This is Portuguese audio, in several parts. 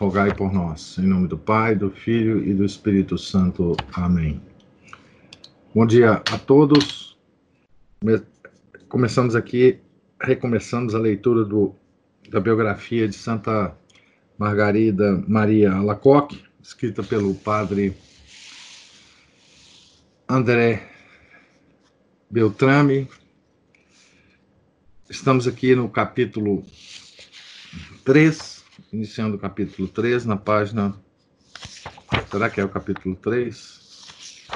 rogai por nós. Em nome do Pai, do Filho e do Espírito Santo. Amém. Bom dia a todos. Começamos aqui, recomeçamos a leitura do, da biografia de Santa Margarida Maria Alacoque, escrita pelo padre André Beltrame. Estamos aqui no capítulo 3 iniciando o capítulo 3, na página. Será que é o capítulo 3?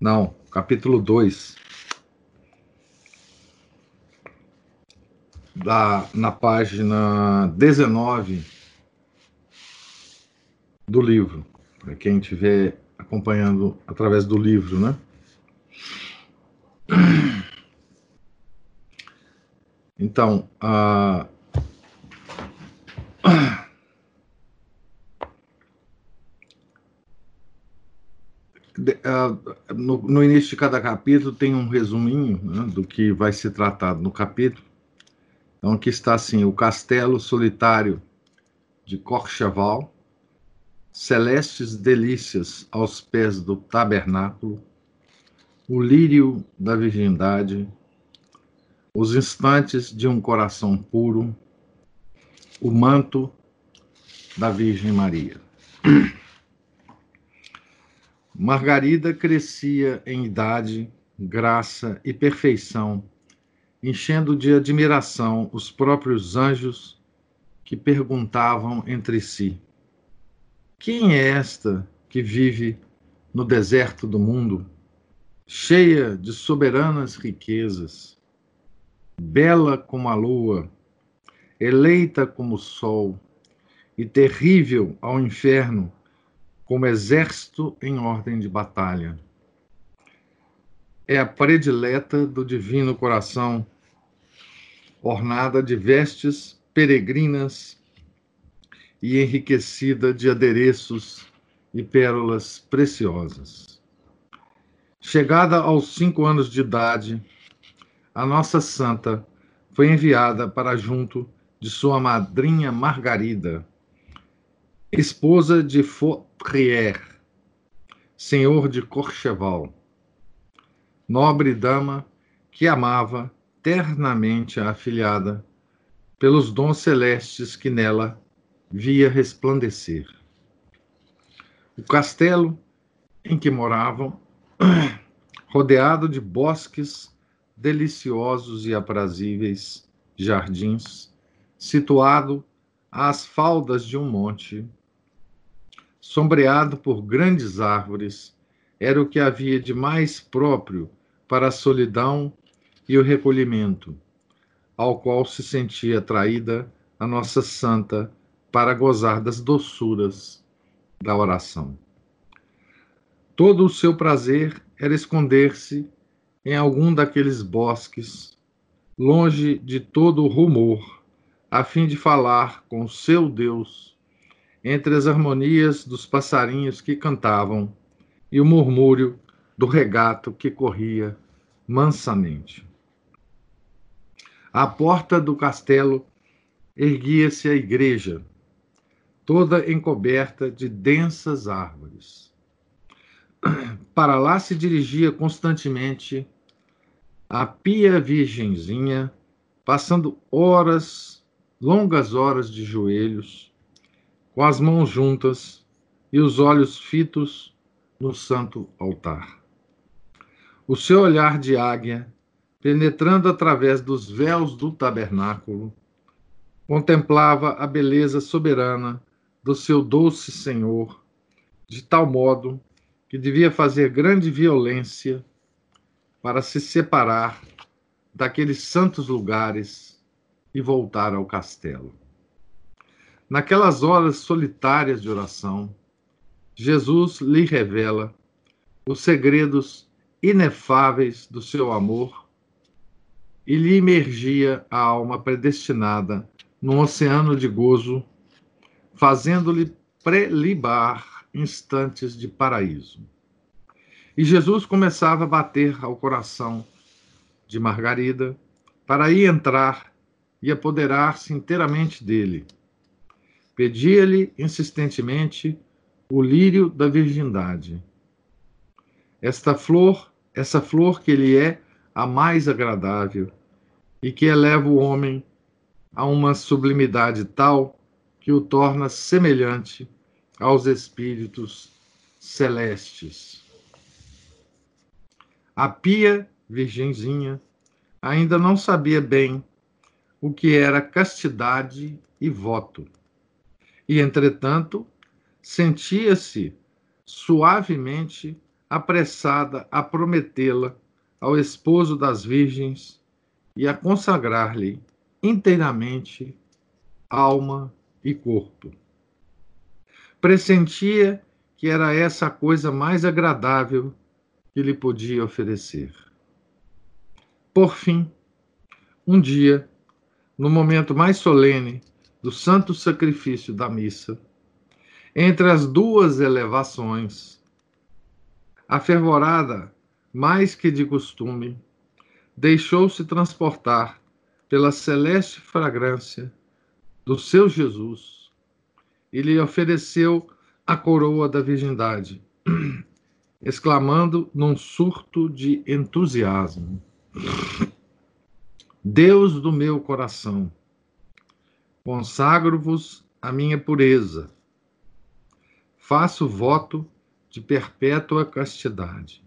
Não, capítulo 2. Da, na página 19 do livro, para quem estiver acompanhando através do livro, né? Então, a. No, no, início de cada capítulo tem um resuminho né, do que vai ser tratado no capítulo. Então aqui está assim: o castelo solitário de Corcheval, celestes delícias aos pés do tabernáculo, o lírio da virgindade, os instantes de um coração puro, o manto da Virgem Maria. Margarida crescia em idade, graça e perfeição, enchendo de admiração os próprios anjos que perguntavam entre si: Quem é esta que vive no deserto do mundo, cheia de soberanas riquezas? Bela como a lua, eleita como o sol, e terrível ao inferno, como exército em ordem de batalha. É a predileta do divino coração, ornada de vestes peregrinas e enriquecida de adereços e pérolas preciosas. Chegada aos cinco anos de idade, a nossa santa foi enviada para junto de sua madrinha Margarida, esposa de Fautrier, senhor de Corcheval, nobre dama que amava ternamente a afilhada pelos dons celestes que nela via resplandecer. O castelo em que moravam, rodeado de bosques deliciosos e aprazíveis jardins, situado às faldas de um monte, sombreado por grandes árvores, era o que havia de mais próprio para a solidão e o recolhimento, ao qual se sentia atraída a nossa santa para gozar das doçuras da oração. Todo o seu prazer era esconder-se em algum daqueles bosques, longe de todo o rumor, a fim de falar com seu Deus, entre as harmonias dos passarinhos que cantavam e o murmúrio do regato que corria mansamente. À porta do castelo erguia-se a igreja, toda encoberta de densas árvores. Para lá se dirigia constantemente a pia virgenzinha, passando horas, longas horas de joelhos, com as mãos juntas e os olhos fitos no santo altar. O seu olhar de águia, penetrando através dos véus do tabernáculo, contemplava a beleza soberana do seu doce Senhor, de tal modo que devia fazer grande violência para se separar daqueles santos lugares e voltar ao castelo. naquelas horas solitárias de oração, Jesus lhe revela os segredos inefáveis do seu amor e lhe imergia a alma predestinada num oceano de gozo, fazendo-lhe prelibar instantes de paraíso. E Jesus começava a bater ao coração de Margarida para aí entrar e apoderar-se inteiramente dele. Pedia-lhe insistentemente o lírio da virgindade. Esta flor, essa flor que lhe é a mais agradável e que eleva o homem a uma sublimidade tal que o torna semelhante aos espíritos celestes. A pia virgenzinha ainda não sabia bem o que era castidade e voto. E, entretanto, sentia-se suavemente apressada a prometê-la ao esposo das virgens e a consagrar-lhe inteiramente alma e corpo. Pressentia que era essa a coisa mais agradável que lhe podia oferecer. Por fim, um dia, no momento mais solene do santo sacrifício da missa, entre as duas elevações, a fervorada, mais que de costume, deixou-se transportar pela celeste fragrância do seu Jesus e lhe ofereceu a coroa da virgindade, exclamando num surto de entusiasmo: Deus do meu coração, consagro-vos a minha pureza, faço voto de perpétua castidade.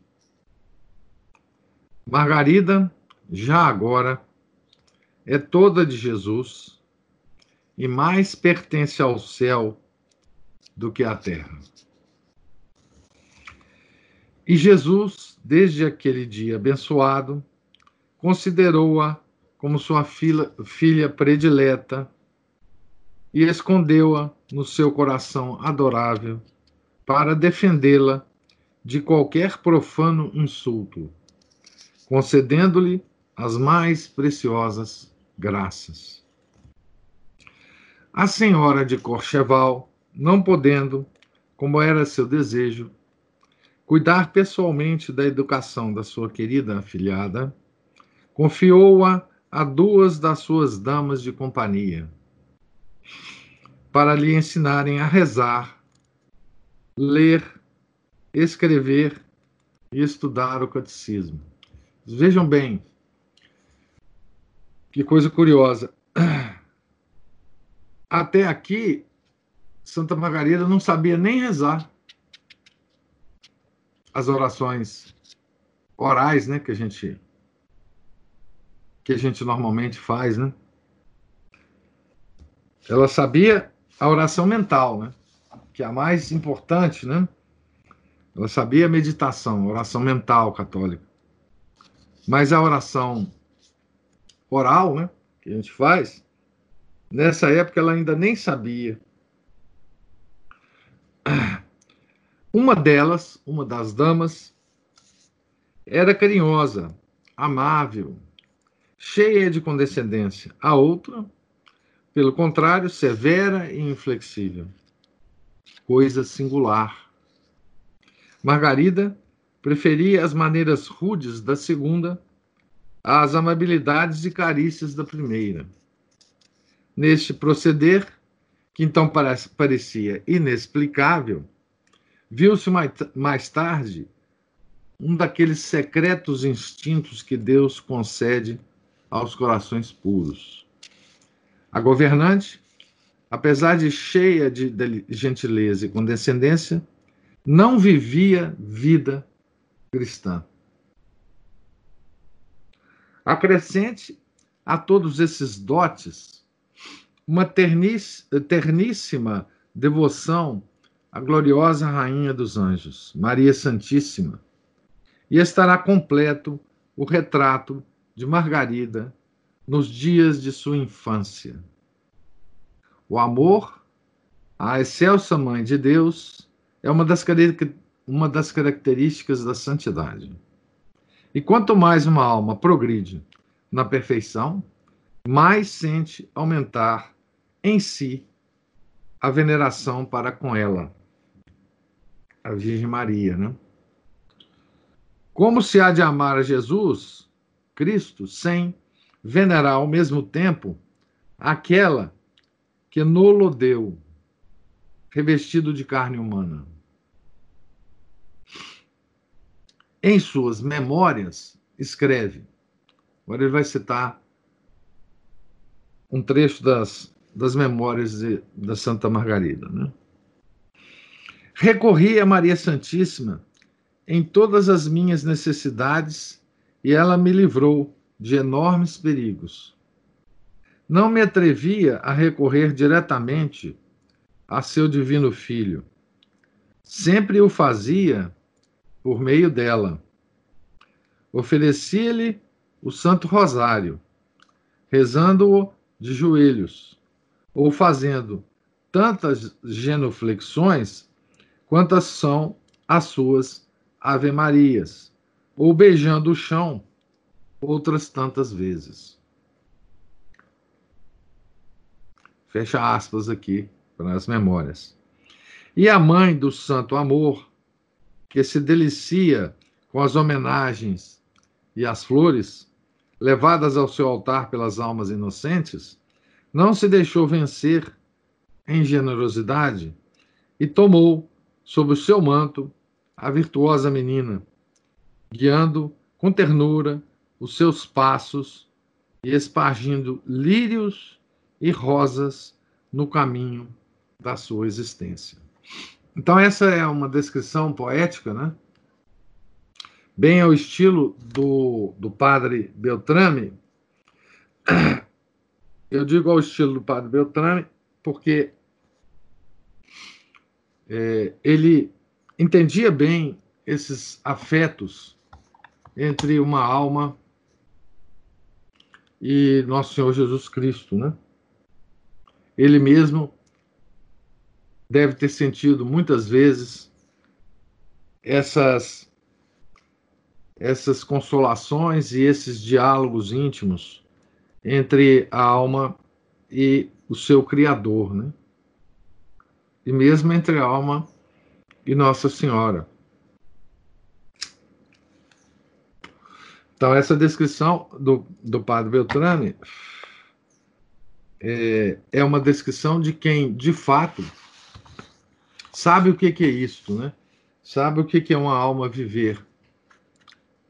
Margarida, já agora, é toda de Jesus e mais pertence ao céu do que à terra. E Jesus, desde aquele dia abençoado, considerou-a como sua filha, filha predileta e escondeu-a no seu coração adorável para defendê-la de qualquer profano insulto, concedendo-lhe as mais preciosas graças. A senhora de Corcheval, não podendo, como era seu desejo, cuidar pessoalmente da educação da sua querida afilhada, confiou-a a duas das suas damas de companhia, para lhe ensinarem a rezar, ler, escrever e estudar o catecismo. Vejam bem, que coisa curiosa. Até aqui, Santa Margarida não sabia nem rezar as orações orais, né, que a gente que a gente normalmente faz, né? Ela sabia a oração mental, né? Que é a mais importante, né? Ela sabia a meditação, a oração mental católica. Mas a oração oral, né? Que a gente faz, nessa época ela ainda nem sabia. Uma delas, uma das damas, era carinhosa, amável, cheia de condescendência. A outra, pelo contrário, severa e inflexível. Coisa singular. Margarida preferia as maneiras rudes da segunda às amabilidades e carícias da primeira. Neste proceder, que então parecia inexplicável, viu-se mais tarde um daqueles secretos instintos que Deus concede aos corações puros. A governante, apesar de cheia de gentileza e condescendência, não vivia vida cristã. Acrescente a todos esses dotes uma terníssima devoção à gloriosa Rainha dos Anjos, Maria Santíssima, e estará completo o retrato de Margarida nos dias de sua infância. O amor A excelsa Mãe de Deus é uma das, uma das características da santidade. E quanto mais uma alma progride na perfeição, mais sente aumentar em si a veneração para com ela, a Virgem Maria, né? Como se há de amar a Jesus, Cristo, sem venerar ao mesmo tempo aquela que nolo deu, revestido de carne humana. Em suas memórias, escreve. Agora ele vai citar um trecho das, das memórias de, da Santa Margarida. Né? Recorri a Maria Santíssima em todas as minhas necessidades e ela me livrou de enormes perigos. Não me atrevia a recorrer diretamente a seu divino filho. Sempre o fazia por meio dela. Oferecia-lhe o Santo Rosário, rezando-o de joelhos, ou fazendo tantas genuflexões quantas são as suas Ave Marias, ou beijando o chão outras tantas vezes. Fecha aspas aqui para as memórias. E a mãe do santo amor, que se delicia com as homenagens e as flores levadas ao seu altar pelas almas inocentes, não se deixou vencer em generosidade e tomou sob o seu manto a virtuosa menina, guiando com ternura os seus passos e espargindo lírios e rosas no caminho da sua existência. Então, essa é uma descrição poética, né? Bem ao estilo do, do padre Beltrame. Eu digo ao estilo do padre Beltrame porque é, ele entendia bem esses afetos entre uma alma e nosso Senhor Jesus Cristo, né? Ele mesmo deve ter sentido muitas vezes essas essas consolações e esses diálogos íntimos entre a alma e o seu criador, né? E mesmo entre a alma e Nossa Senhora. Então, essa descrição do, do padre Beltrame é, é uma descrição de quem, de fato, sabe o que, que é isto, né? Sabe o que, que é uma alma viver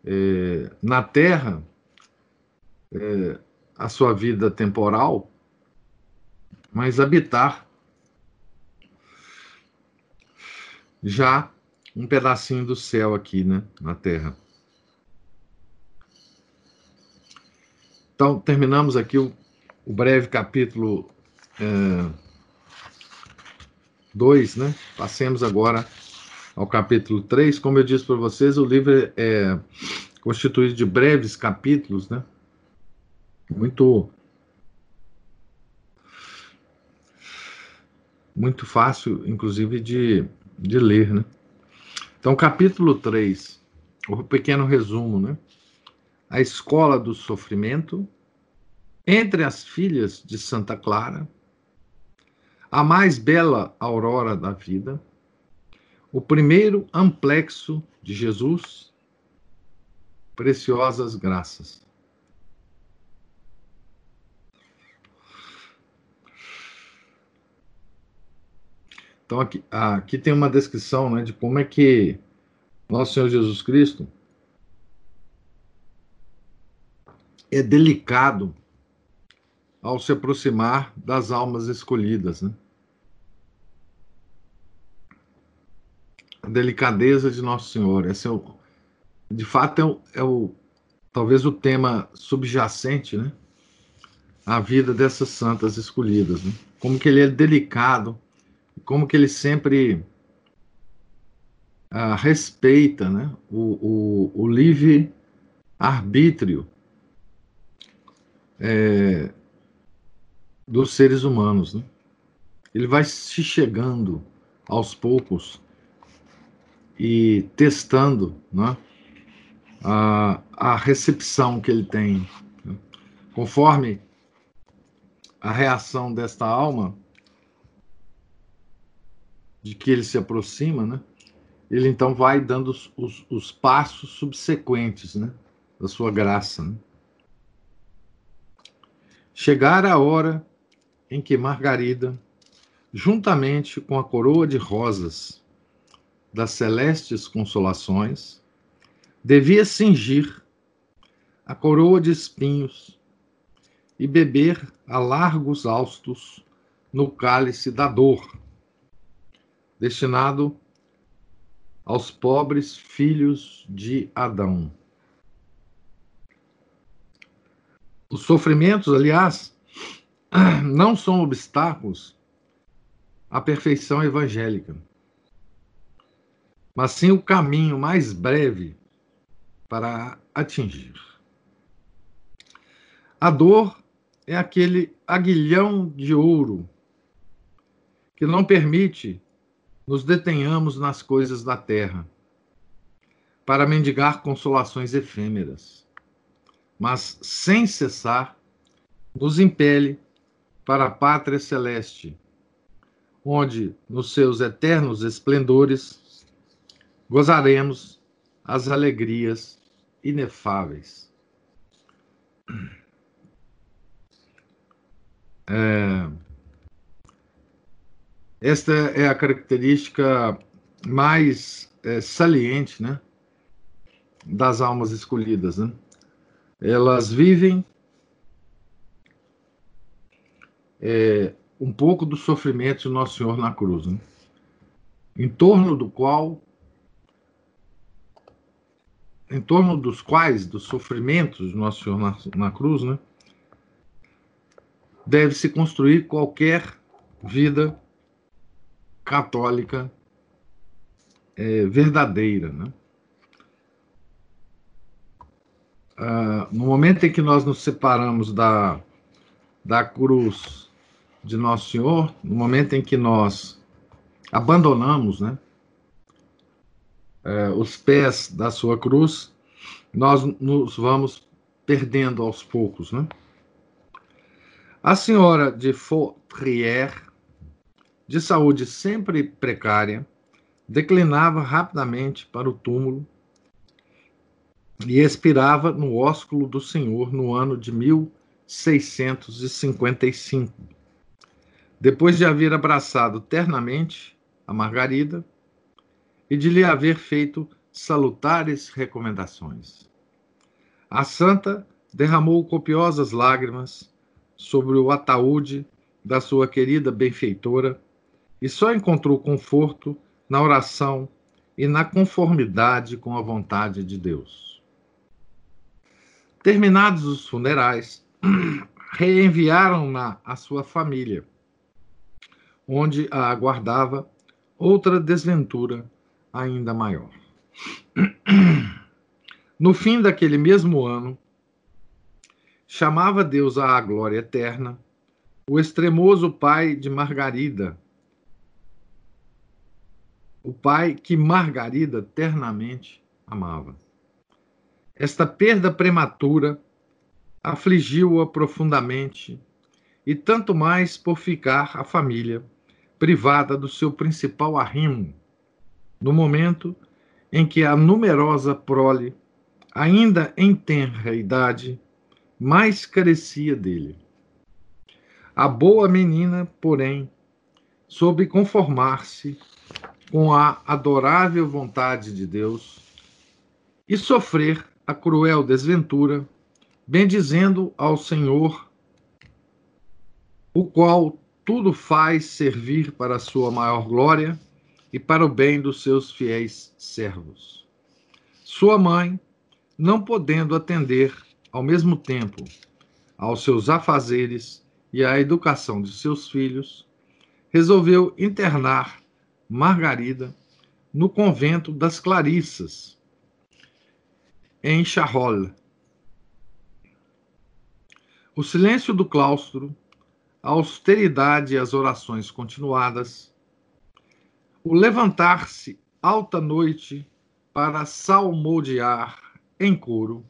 é, na Terra, é, a sua vida temporal, mas habitar já um pedacinho do céu aqui, né, na Terra. Então, terminamos aqui o, o breve capítulo 2, é, né? Passemos agora ao capítulo 3. Como eu disse para vocês, o livro é constituído de breves capítulos, né? Muito muito fácil, inclusive, de, de ler, né? Então, capítulo 3, o pequeno resumo, né? A escola do sofrimento, entre as filhas de Santa Clara, a mais bela aurora da vida, o primeiro amplexo de Jesus, preciosas graças. Então, aqui, aqui tem uma descrição né, de como é que Nosso Senhor Jesus Cristo é delicado ao se aproximar das almas escolhidas. Né? A delicadeza de Nosso Senhor. Esse é o, de fato, é o, é o talvez o tema subjacente né? à vida dessas santas escolhidas. Né? Como que ele é delicado como que ele sempre ah, respeita né, o, o, o livre arbítrio é, dos seres humanos. Né? ele vai se chegando aos poucos e testando né, a, a recepção que ele tem. Conforme a reação desta alma, de que ele se aproxima, né, ele então vai dando os, os, os passos subsequentes né, da sua graça. Né. Chegar a hora em que Margarida, juntamente com a coroa de rosas das celestes consolações, devia cingir a coroa de espinhos e beber a largos austos no cálice da dor, destinado aos pobres filhos de Adão. Os sofrimentos, aliás, não são obstáculos à perfeição evangélica, mas sim o caminho mais breve para atingir. A dor é aquele aguilhão de ouro que não permite nos detenhamos nas coisas da terra para mendigar consolações efêmeras, mas sem cessar nos impele para a pátria celeste, onde, nos seus eternos esplendores, gozaremos as alegrias inefáveis. É, esta é a característica mais é, saliente né, das almas escolhidas. Né? Elas vivem é, um pouco do sofrimento de Nosso Senhor na cruz, né? em torno do qual, em torno dos quais, dos sofrimentos de Nosso Senhor na, na cruz, né? deve se construir qualquer vida católica é, verdadeira. Né? Ah, no momento em que nós nos separamos da, da cruz de Nosso Senhor, no momento em que nós abandonamos né, é, os pés da sua cruz, nós nos vamos perdendo aos poucos. Né? A senhora de Fautrier, de saúde sempre precária, declinava rapidamente para o túmulo e expirava no ósculo do Senhor no ano de 1655 depois de haver abraçado ternamente a Margarida e de lhe haver feito salutares recomendações. A santa derramou copiosas lágrimas sobre o ataúde da sua querida benfeitora e só encontrou conforto na oração e na conformidade com a vontade de Deus. Terminados os funerais, reenviaram-na à sua família onde a aguardava outra desventura ainda maior. No fim daquele mesmo ano, chamava Deus à glória eterna o extremoso pai de Margarida, o pai que Margarida ternamente amava. Esta perda prematura afligiu-a profundamente, e tanto mais por ficar a família privada do seu principal arrimo, no momento em que a numerosa prole, ainda em tenra idade, mais carecia dele. A boa menina, porém, soube conformar-se com a adorável vontade de Deus e sofrer a cruel desventura, bendizendo ao Senhor, o qual tudo faz servir para a sua maior glória e para o bem dos seus fiéis servos. Sua mãe, não podendo atender ao mesmo tempo aos seus afazeres e à educação de seus filhos, resolveu internar Margarida no convento das Clarissas, em Charolles. O silêncio do claustro a austeridade e as orações continuadas, o levantar-se alta noite para salmodiar em coro,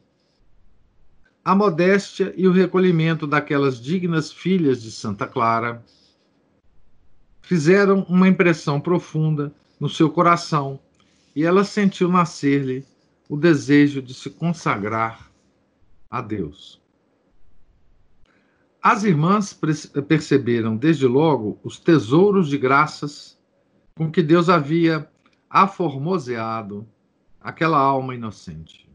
a modéstia e o recolhimento daquelas dignas filhas de Santa Clara fizeram uma impressão profunda no seu coração e ela sentiu nascer-lhe o desejo de se consagrar a Deus. As irmãs perceberam desde logo os tesouros de graças com que Deus havia aformoseado aquela alma inocente.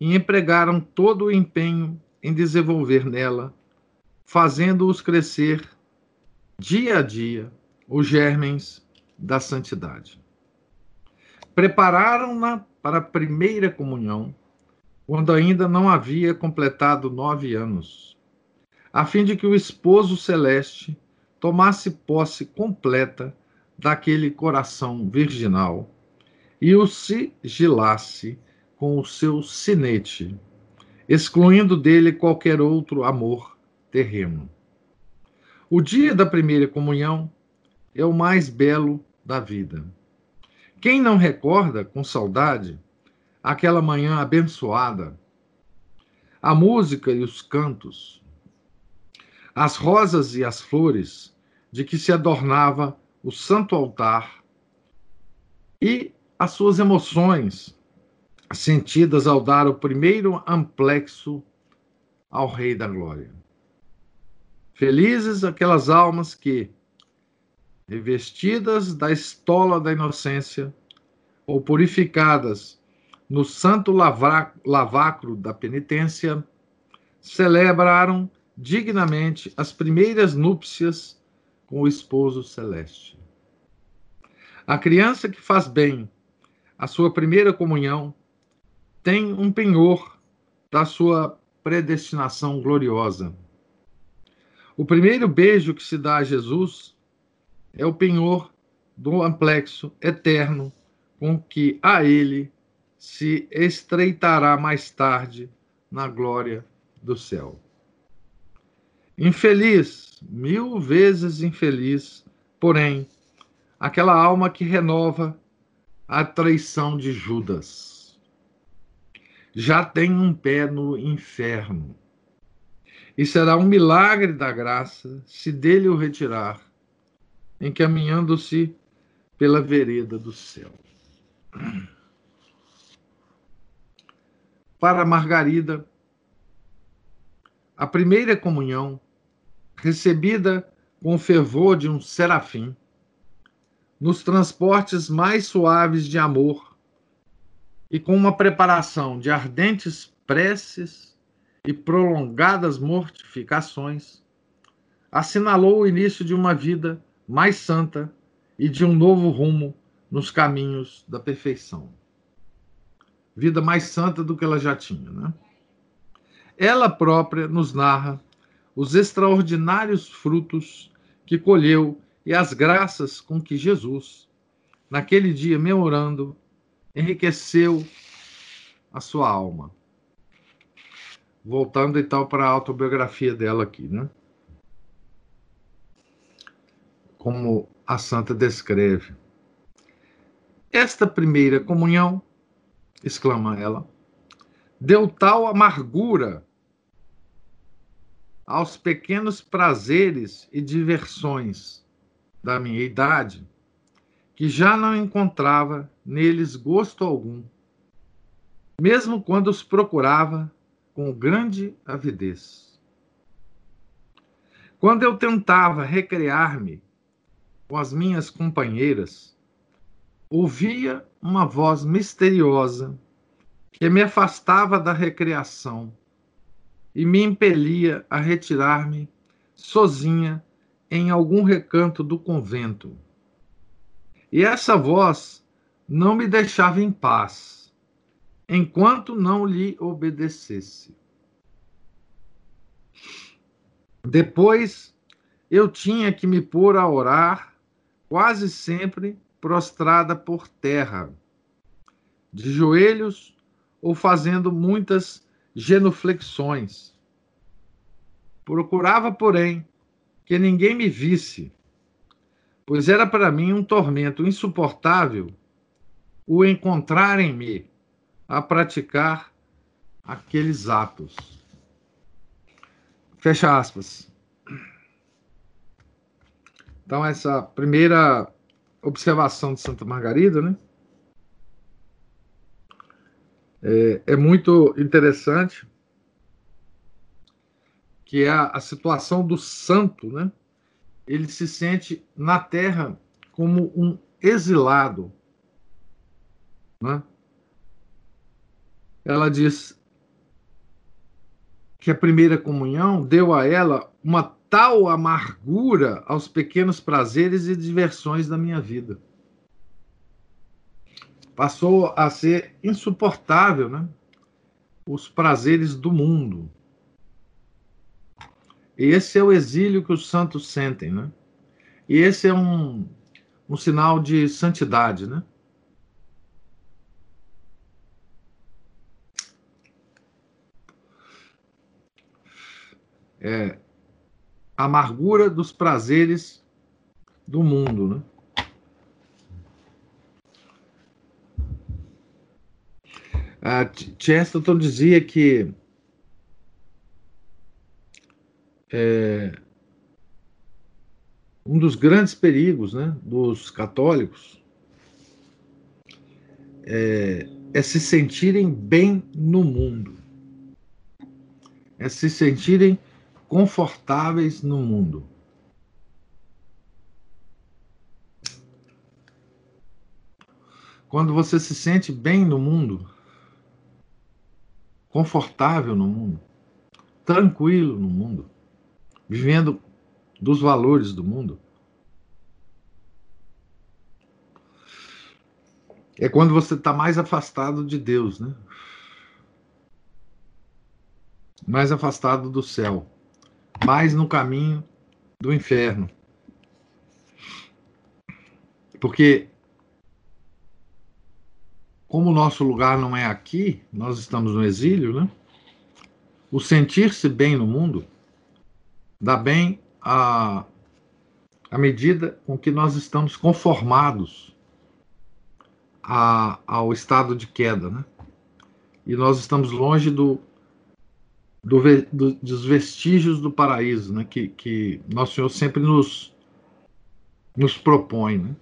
E empregaram todo o empenho em desenvolver nela, fazendo-os crescer dia a dia os germens da santidade. Prepararam-na para a primeira comunhão, quando ainda não havia completado nove anos, a fim de que o esposo celeste tomasse posse completa daquele coração virginal e o sigilasse com o seu sinete, excluindo dele qualquer outro amor terreno. O dia da primeira comunhão é o mais belo da vida. Quem não recorda com saudade aquela manhã abençoada, a música e os cantos, as rosas e as flores de que se adornava o santo altar e as suas emoções sentidas ao dar o primeiro amplexo ao Rei da Glória. Felizes aquelas almas que, revestidas da estola da inocência, ou purificadas no santo lavacro da penitência, celebraram dignamente as primeiras núpcias com o esposo celeste. A criança que faz bem a sua primeira comunhão tem um penhor da sua predestinação gloriosa. O primeiro beijo que se dá a Jesus é o penhor do amplexo eterno com que a ele se estreitará mais tarde na glória do céu. Infeliz, mil vezes infeliz, porém, aquela alma que renova a traição de Judas. Já tem um pé no inferno e será um milagre da graça se dele o retirar, encaminhando-se pela vereda do céu. Para Margarida, a primeira comunhão, recebida com o fervor de um serafim, nos transportes mais suaves de amor e com uma preparação de ardentes preces e prolongadas mortificações, assinalou o início de uma vida mais santa e de um novo rumo nos caminhos da perfeição. Vida mais santa do que ela já tinha, né? Ela própria nos narra os extraordinários frutos que colheu e as graças com que Jesus, naquele dia memorando, enriqueceu a sua alma voltando então para a autobiografia dela aqui, né? Como a santa descreve. Esta primeira comunhão, exclama ela, deu tal amargura aos pequenos prazeres e diversões da minha idade, que já não encontrava neles gosto algum, mesmo quando os procurava com grande avidez. Quando eu tentava recrear-me com as minhas companheiras, ouvia uma voz misteriosa que me afastava da recreação e me impelia a retirar-me sozinha em algum recanto do convento. E essa voz não me deixava em paz enquanto não lhe obedecesse. Depois eu tinha que me pôr a orar, quase sempre prostrada por terra, de joelhos ou fazendo muitas genuflexões. Procurava, porém, que ninguém me visse, pois era para mim um tormento insuportável o encontrarem-me a praticar aqueles atos. Fecha aspas. Então, essa primeira observação de Santa Margarida, né? É, é muito interessante que é a, a situação do santo, né? Ele se sente na terra como um exilado, né? Ela diz que a primeira comunhão deu a ela uma tal amargura aos pequenos prazeres e diversões da minha vida. Passou a ser insuportável, né? Os prazeres do mundo. Esse é o exílio que os santos sentem, né? E esse é um, um sinal de santidade, né? É, amargura dos prazeres do mundo, né? A Chesterton dizia que é, um dos grandes perigos né, dos católicos é, é se sentirem bem no mundo, é se sentirem confortáveis no mundo. Quando você se sente bem no mundo, confortável no mundo, tranquilo no mundo, vivendo dos valores do mundo, é quando você está mais afastado de Deus, né? Mais afastado do céu mais no caminho do inferno. Porque, como o nosso lugar não é aqui, nós estamos no exílio, né? O sentir-se bem no mundo dá bem à, medida com que nós estamos conformados a, ao estado de queda, né? E nós estamos longe do, do, do, dos vestígios do paraíso, né? que, que Nosso Senhor sempre nos, nos propõe. Né?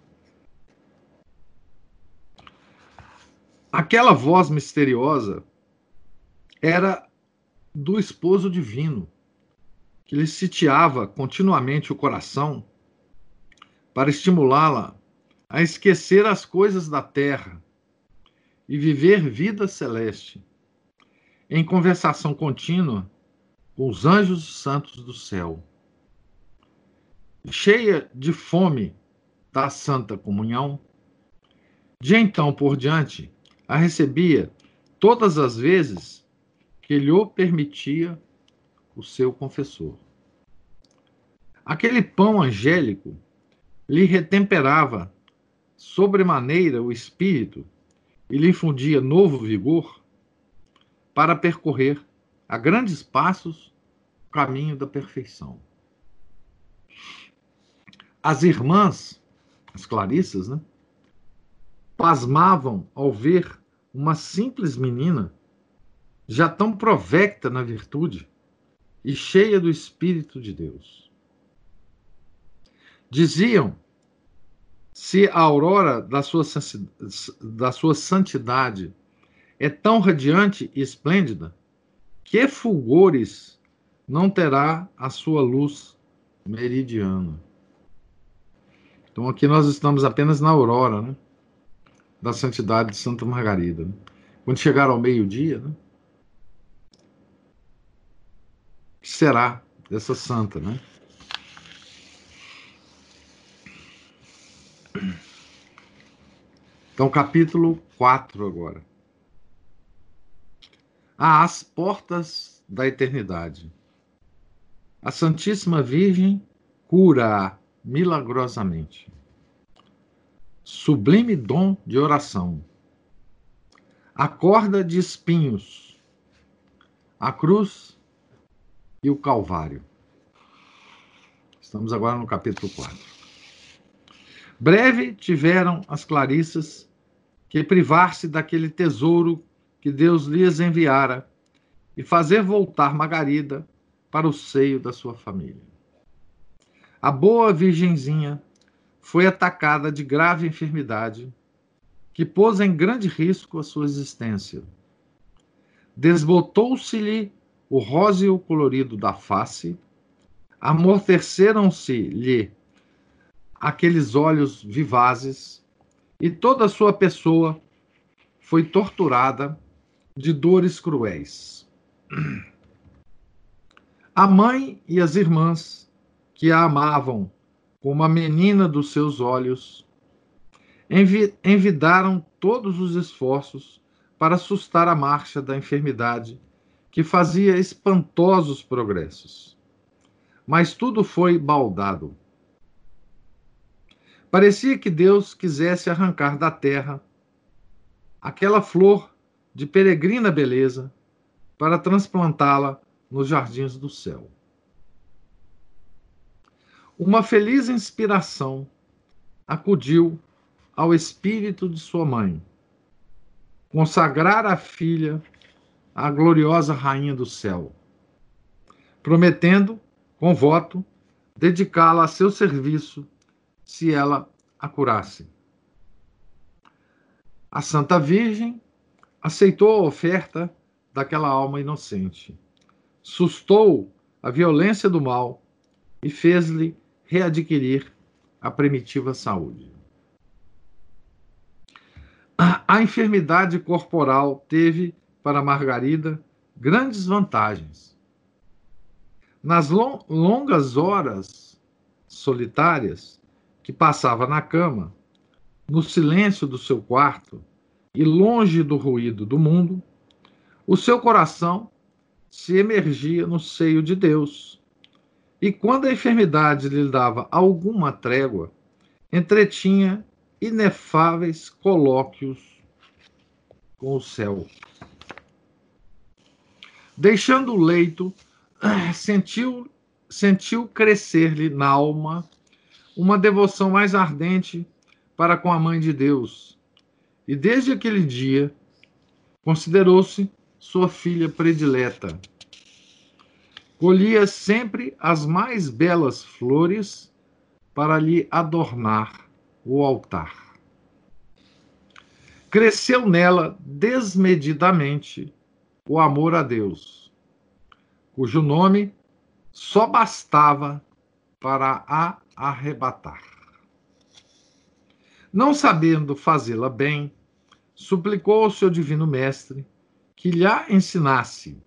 Aquela voz misteriosa era do esposo divino, que lhe sitiava continuamente o coração para estimulá-la a esquecer as coisas da terra e viver vida celeste em conversação contínua com os anjos santos do céu. Cheia de fome da santa comunhão, de então por diante a recebia todas as vezes que lhe permitia o seu confessor. Aquele pão angélico lhe retemperava sobremaneira o espírito e lhe infundia novo vigor para percorrer a grandes passos o caminho da perfeição. As irmãs, as Clarissas, né, pasmavam ao ver uma simples menina, já tão provecta na virtude e cheia do Espírito de Deus. Diziam se a aurora da sua, da sua santidade é tão radiante e esplêndida que fulgores não terá a sua luz meridiana. Então aqui nós estamos apenas na aurora, né? Da santidade de Santa Margarida. Né? Quando chegar ao meio-dia, né? será dessa santa, né? Então, capítulo 4 agora às portas da eternidade. A Santíssima Virgem cura milagrosamente. Sublime dom de oração. A corda de espinhos. A cruz e o Calvário. Estamos agora no capítulo 4. Breve tiveram as Clarissas que privar-se daquele tesouro que Deus lhes enviara e fazer voltar Margarida para o seio da sua família. A boa virgenzinha foi atacada de grave enfermidade que pôs em grande risco a sua existência. Desbotou-se-lhe o róseo colorido da face, amorteceram-se-lhe aqueles olhos vivazes, e toda a sua pessoa foi torturada de dores cruéis. A mãe e as irmãs, que a amavam como a menina dos seus olhos, envi envidaram todos os esforços para assustar a marcha da enfermidade, que fazia espantosos progressos. Mas tudo foi baldado. Parecia que Deus quisesse arrancar da terra aquela flor de peregrina beleza para transplantá-la nos jardins do céu. Uma feliz inspiração acudiu ao espírito de sua mãe, consagrar a filha à gloriosa rainha do céu, prometendo, com voto, dedicá-la a seu serviço se ela a curasse. A Santa Virgem aceitou a oferta daquela alma inocente, sustou a violência do mal e fez-lhe readquirir a primitiva saúde. A enfermidade corporal teve para Margarida grandes vantagens. Nas longas horas solitárias que passava na cama, no silêncio do seu quarto e longe do ruído do mundo, o seu coração se emergia no seio de Deus. E quando a enfermidade lhe dava alguma trégua, entretinha inefáveis colóquios com o céu. Deixando o leito, sentiu, sentiu crescer-lhe na alma uma devoção mais ardente para com a Mãe de Deus. E desde aquele dia, considerou-se sua filha predileta. Colhia sempre as mais belas flores para lhe adornar o altar. Cresceu nela desmedidamente o amor a Deus, cujo nome só bastava para a arrebatar. Não sabendo fazê-la bem, suplicou ao seu divino mestre que lhe ensinasse.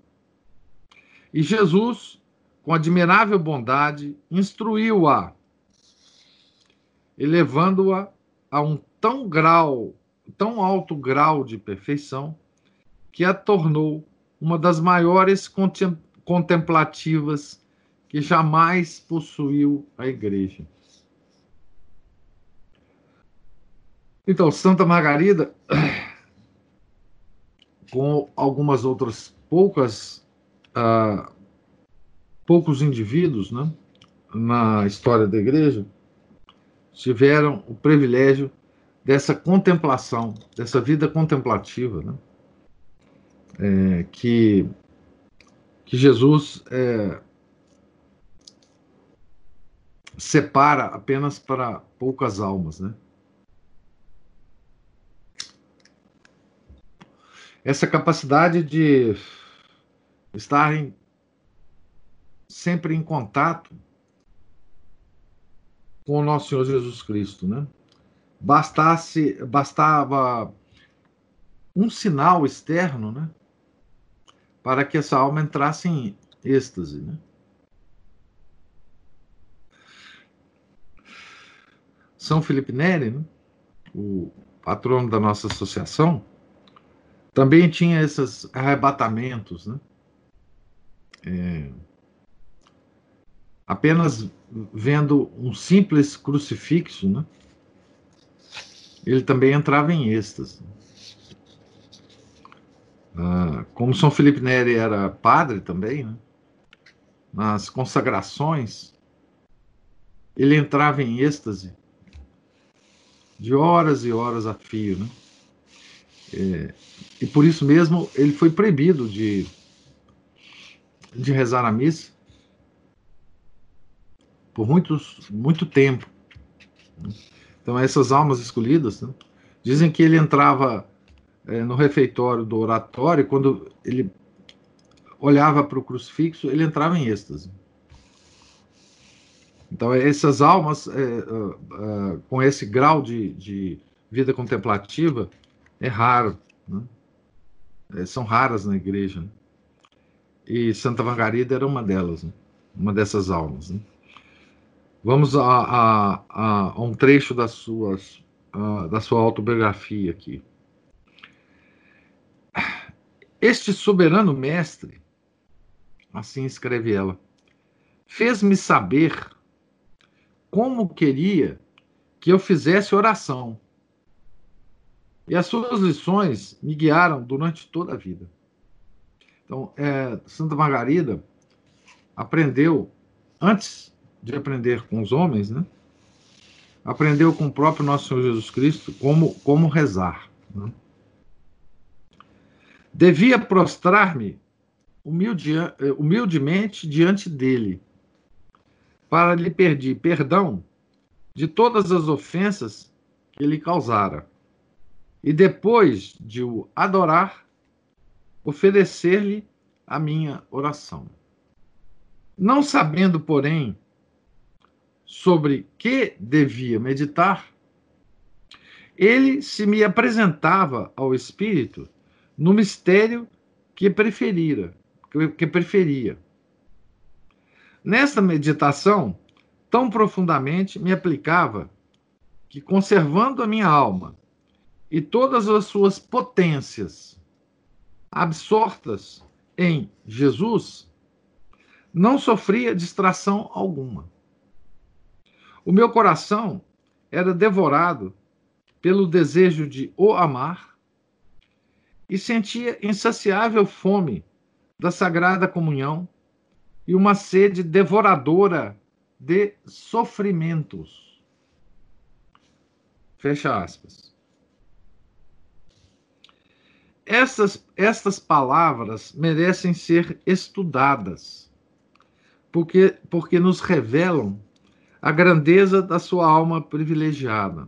E Jesus, com admirável bondade, instruiu-a elevando-a a um tão grau, tão alto grau de perfeição, que a tornou uma das maiores contemplativas que jamais possuiu a igreja. Então, Santa Margarida, com algumas outras poucas, uh, poucos indivíduos né, na história da igreja, tiveram o privilégio dessa contemplação, dessa vida contemplativa, né? É, que, que Jesus é, separa apenas para poucas almas, né? Essa capacidade de estarem sempre em contato com o nosso Senhor Jesus Cristo, né? Bastasse, bastava um sinal externo, né? Para que essa alma entrasse em êxtase, né? São Felipe Neri, né? o patrono da nossa associação, também tinha esses arrebatamentos, né? É, apenas vendo um simples crucifixo, né? ele também entrava em êxtase. Ah, como São Felipe Neri era padre também, né? nas consagrações, ele entrava em êxtase de horas e horas a fio, né? É, e por isso mesmo ele foi proibido de, de rezar a missa por muitos, muito tempo. Então, essas almas escolhidas né, dizem que ele entrava é, no refeitório do oratório, quando ele olhava para o crucifixo, ele entrava em êxtase. Então, essas almas, é, uh, uh, com esse grau de, de, vida contemplativa, é raro. Né? É, são raras na igreja. Né? E Santa Margarida era uma delas, né? uma dessas almas. Né? Vamos a, a, a, um trecho das suas, da sua autobiografia aqui. Este soberano mestre, assim escreve ela, fez-me saber como queria que eu fizesse oração. E as suas lições me guiaram durante toda a vida. Então, é, Santa Margarida aprendeu, antes de aprender com os homens, né? aprendeu com o próprio nosso Senhor Jesus Cristo como, como rezar. Né? Devia prostrar-me humilde, humildemente diante dele, para lhe pedir perdão de todas as ofensas que lhe causara. E depois de o adorar, oferecer-lhe a minha oração. Não sabendo, porém, sobre que devia meditar, ele se me apresentava ao Espírito no mistério que preferira, que preferia. Nesta meditação, tão profundamente me aplicava que, conservando a minha alma e todas as suas potências absortas em Jesus, não sofria distração alguma. O meu coração era devorado pelo desejo de o amar e sentia insaciável fome da sagrada comunhão e uma sede devoradora de sofrimentos. Fecha aspas. Essas, estas palavras merecem ser estudadas, porque, porque nos revelam a grandeza da sua alma privilegiada.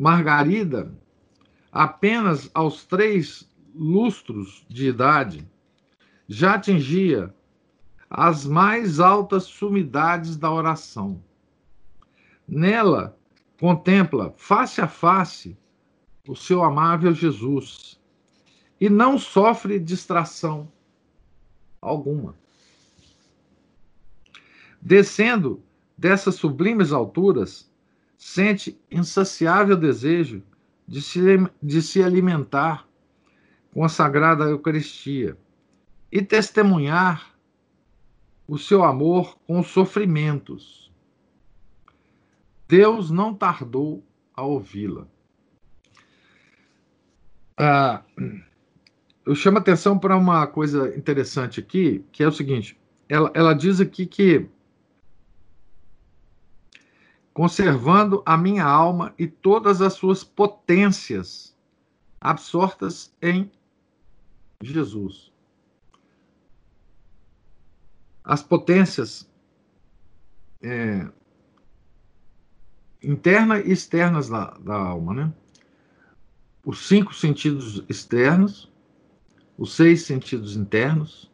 Margarida, apenas aos três lustros de idade, já atingia as mais altas sumidades da oração. Nela, contempla face a face o seu amável Jesus e não sofre distração alguma. Descendo dessas sublimes alturas, sente insaciável desejo de se, de se alimentar com a sagrada Eucaristia e testemunhar o seu amor com os sofrimentos. Deus não tardou a ouvi-la. Ah, eu chamo atenção para uma coisa interessante aqui, que é o seguinte: ela, ela diz aqui que conservando a minha alma e todas as suas potências absortas em Jesus as potências é, internas e externas da, da alma, né? Os cinco sentidos externos, os seis sentidos internos,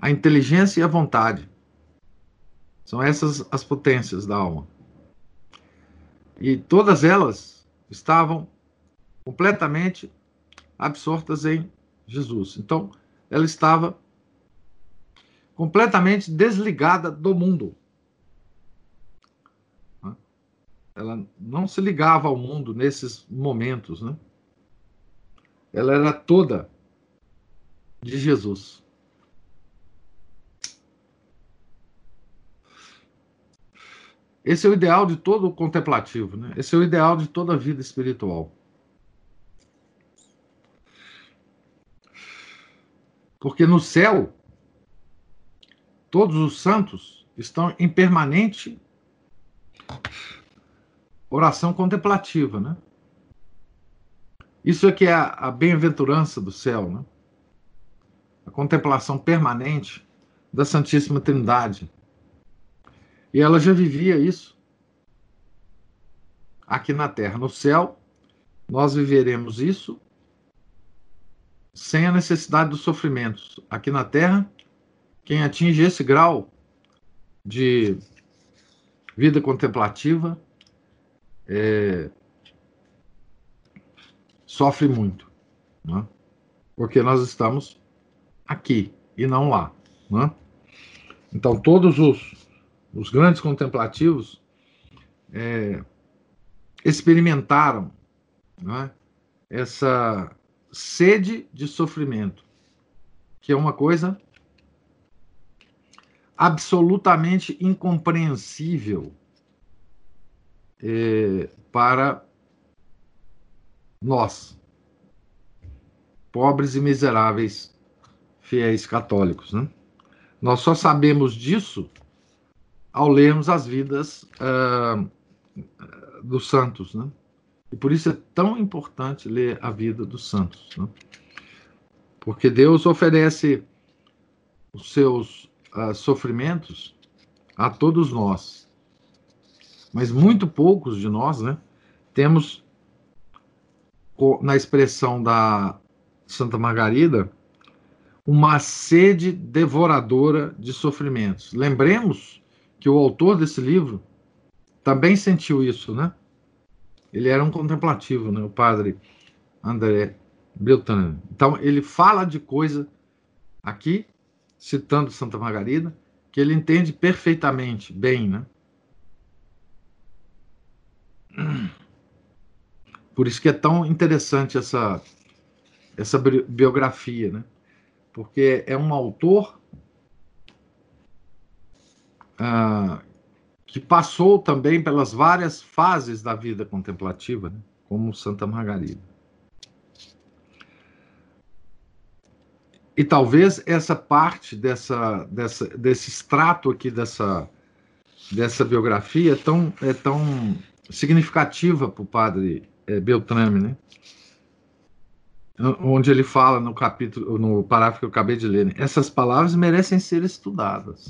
a inteligência e a vontade. São essas as potências da alma. E todas elas estavam completamente absortas em Jesus. Então, ela estava completamente desligada do mundo. Ela não se ligava ao mundo nesses momentos, né? Ela era toda de Jesus. Esse é o ideal de todo contemplativo, né? Esse é o ideal de toda a vida espiritual. Porque no céu todos os santos estão em permanente oração contemplativa, né? Isso é que é a, bem-aventurança do céu, né? A contemplação permanente da Santíssima Trindade. E ela já vivia isso aqui na Terra. No céu, nós viveremos isso sem a necessidade dos sofrimentos. Aqui na Terra, quem atinge esse grau de vida contemplativa é, sofre muito, né? porque nós estamos aqui e não lá. Né? Então, todos os, os grandes contemplativos é, experimentaram né, essa sede de sofrimento, que é uma coisa absolutamente incompreensível é, para nós, pobres e miseráveis fiéis católicos. Né? Nós só sabemos disso ao lermos as vidas uh, dos santos. Né? E por isso é tão importante ler a vida dos santos. Né? Porque Deus oferece os seus uh, sofrimentos a todos nós. Mas muito poucos de nós, né, temos, na expressão da Santa Margarida, uma sede devoradora de sofrimentos. Lembremos que o autor desse livro também sentiu isso, né? Ele era um contemplativo, né? O padre André Beltrame. Então, ele fala de coisa aqui citando Santa Margarida, que ele entende perfeitamente bem, né? Por isso que é tão interessante essa essa biografia, né? Porque é um autor ah, que passou também pelas várias fases da vida contemplativa, né? como Santa Margarida. E talvez essa parte dessa, dessa, desse extrato aqui dessa, dessa biografia é tão, é tão significativa para o padre é, Beltrame, né? onde ele fala no capítulo, no parágrafo que eu acabei de ler, né? essas palavras merecem ser estudadas.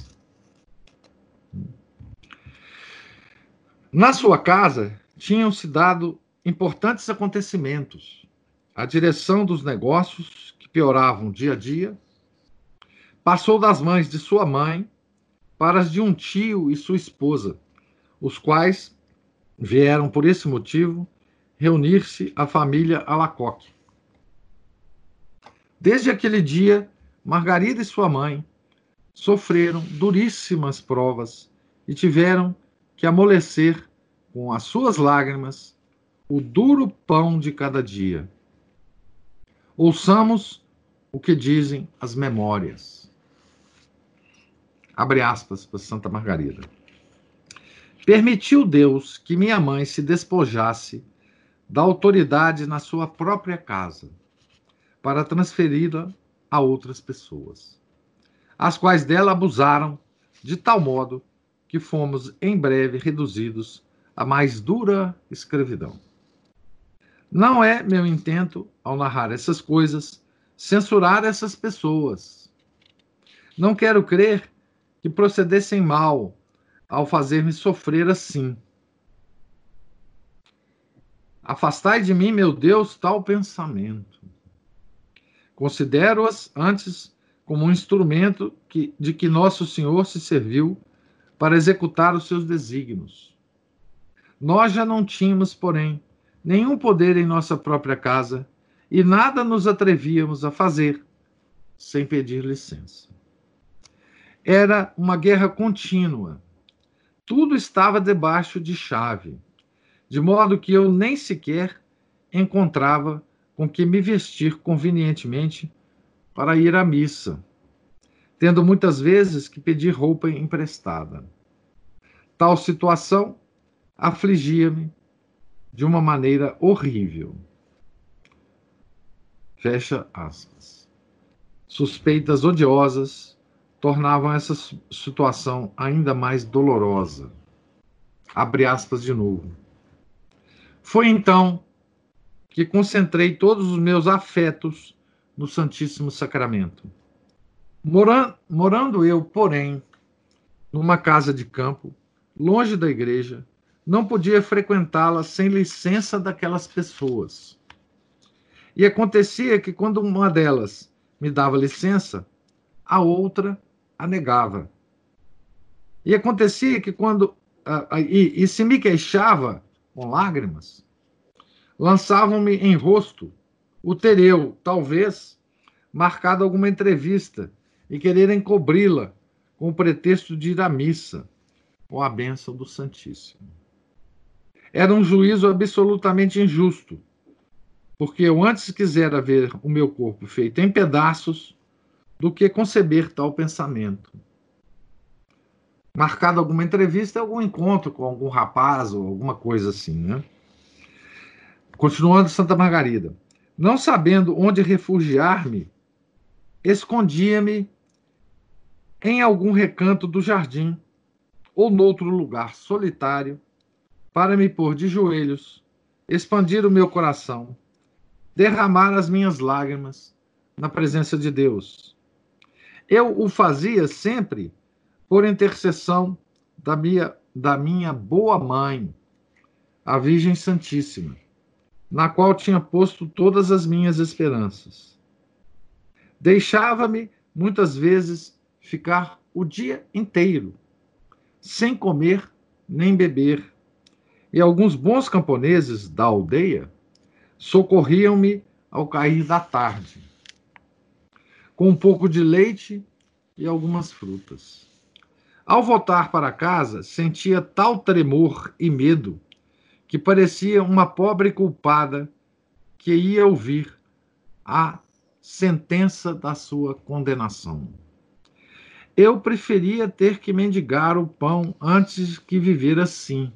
Na sua casa tinham se dado importantes acontecimentos. A direção dos negócios pioravam dia a dia, passou das mães de sua mãe para as de um tio e sua esposa, os quais vieram, por esse motivo, reunir-se à família Alacoque. Desde aquele dia, Margarida e sua mãe sofreram duríssimas provas e tiveram que amolecer com as suas lágrimas o duro pão de cada dia. Ouçamos o que dizem as memórias. Abre aspas para Santa Margarida. Permitiu Deus que minha mãe se despojasse da autoridade na sua própria casa, para transferi-la a outras pessoas, as quais dela abusaram de tal modo que fomos em breve reduzidos à mais dura escravidão. Não é meu intento, ao narrar essas coisas, censurar essas pessoas. Não quero crer que procedessem mal ao fazer-me sofrer assim. Afastai de mim, meu Deus, tal pensamento. Considero-as antes como um instrumento que, de que nosso Senhor se serviu para executar os seus desígnios. Nós já não tínhamos, porém, nenhum poder em nossa própria casa e nada nos atrevíamos a fazer sem pedir licença. Era uma guerra contínua. Tudo estava debaixo de chave, de modo que eu nem sequer encontrava com que me vestir convenientemente para ir à missa, tendo muitas vezes que pedir roupa emprestada. Tal situação afligia-me de uma maneira horrível. Fecha aspas. Suspeitas odiosas tornavam essa situação ainda mais dolorosa. Abre aspas de novo. Foi então que concentrei todos os meus afetos no Santíssimo Sacramento. Morando, eu, porém, numa casa de campo, longe da igreja, não podia frequentá-la sem licença daquelas pessoas. E acontecia que quando uma delas me dava licença, a outra a negava. E acontecia que quando. e, e se me queixava com lágrimas, lançavam-me em rosto o tereu, talvez, marcado alguma entrevista e querer encobri-la com o pretexto de ir à missa com a bênção do Santíssimo. Era um juízo absolutamente injusto, porque eu antes quisera ver o meu corpo feito em pedaços do que conceber tal pensamento. Marcado alguma entrevista, algum encontro com algum rapaz ou alguma coisa assim, né? Continuando Santa Margarida. Não sabendo onde refugiar-me, escondia-me em algum recanto do jardim ou noutro lugar solitário para me pôr de joelhos, expandir o meu coração, derramar as minhas lágrimas na presença de Deus. Eu o fazia sempre por intercessão da minha, da minha boa mãe, a Virgem Santíssima, na qual tinha posto todas as minhas esperanças. Deixava-me, muitas vezes, ficar o dia inteiro, sem comer nem beber. E alguns bons camponeses da aldeia socorriam-me ao cair da tarde, com um pouco de leite e algumas frutas. Ao voltar para casa, sentia tal tremor e medo que parecia uma pobre culpada que ia ouvir a sentença da sua condenação. Eu preferia ter que mendigar o pão antes que viver assim,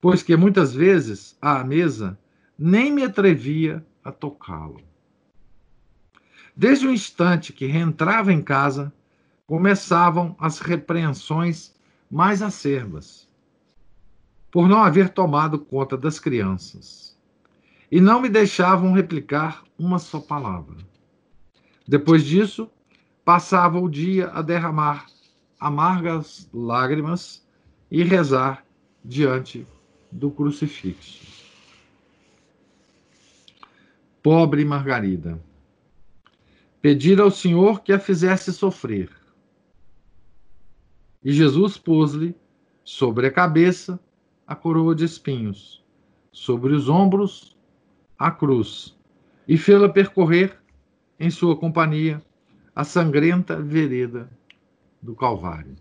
pois que muitas vezes, à mesa, nem me atrevia a tocá-lo. Desde o instante que reentrava em casa, começavam as repreensões mais acerbas, por não haver tomado conta das crianças, e não me deixavam replicar uma só palavra. Depois disso, passava o dia a derramar amargas lágrimas e rezar diante do crucifixo. Pobre Margarida, pedir ao Senhor que a fizesse sofrer. E Jesus pôs-lhe sobre a cabeça a coroa de espinhos, sobre os ombros a cruz, e fê-la percorrer em sua companhia a sangrenta vereda do Calvário.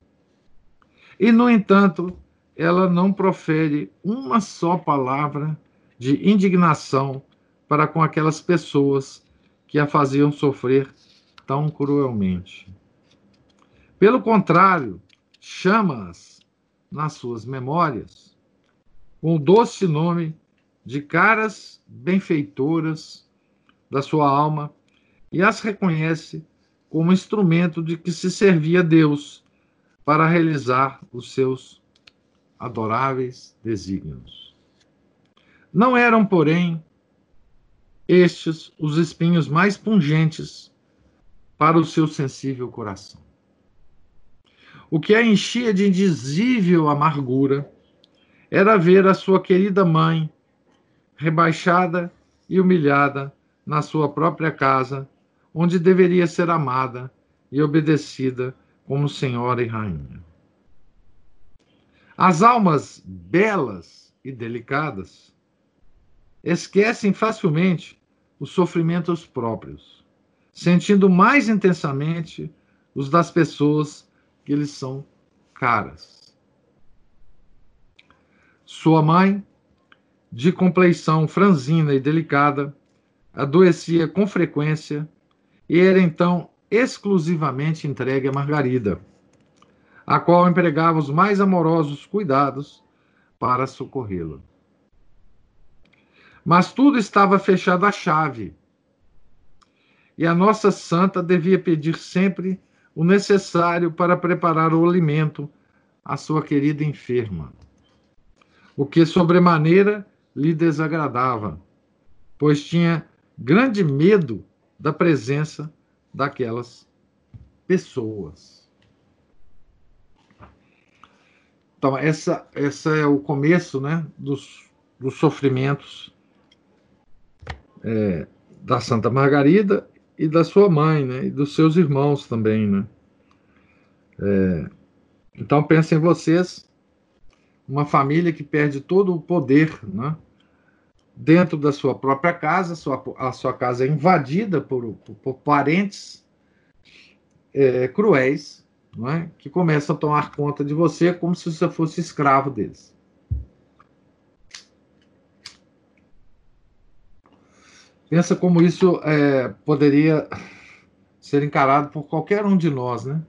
E, no entanto, ela não profere uma só palavra de indignação para com aquelas pessoas que a faziam sofrer tão cruelmente. Pelo contrário, chama-as nas suas memórias com o doce nome de caras benfeitoras da sua alma e as reconhece como instrumento de que se servia Deus para realizar os seus adoráveis desígnios. Não eram, porém, estes os espinhos mais pungentes para o seu sensível coração. O que a enchia de indizível amargura era ver a sua querida mãe rebaixada e humilhada na sua própria casa onde deveria ser amada e obedecida como senhora e rainha. As almas belas e delicadas esquecem facilmente os sofrimentos próprios, sentindo mais intensamente os das pessoas que lhes são caras. Sua mãe, de compleição franzina e delicada, adoecia com frequência e era então exclusivamente entregue a Margarida, a qual empregava os mais amorosos cuidados para socorrê-la. Mas tudo estava fechado à chave, e a nossa santa devia pedir sempre o necessário para preparar o alimento à sua querida enferma, o que sobremaneira lhe desagradava, pois tinha grande medo da presença daquelas pessoas. Então, essa, essa é o começo né, dos, dos sofrimentos é, da Santa Margarida e da sua mãe, né, e dos seus irmãos também. Né? É, então, pensem vocês, uma família que perde todo o poder né, dentro da sua própria casa, a sua, a sua casa é invadida por, por, por parentes é, cruéis, é? que começam a tomar conta de você como se você fosse escravo deles. Pensa como isso é, poderia ser encarado por qualquer um de nós, né?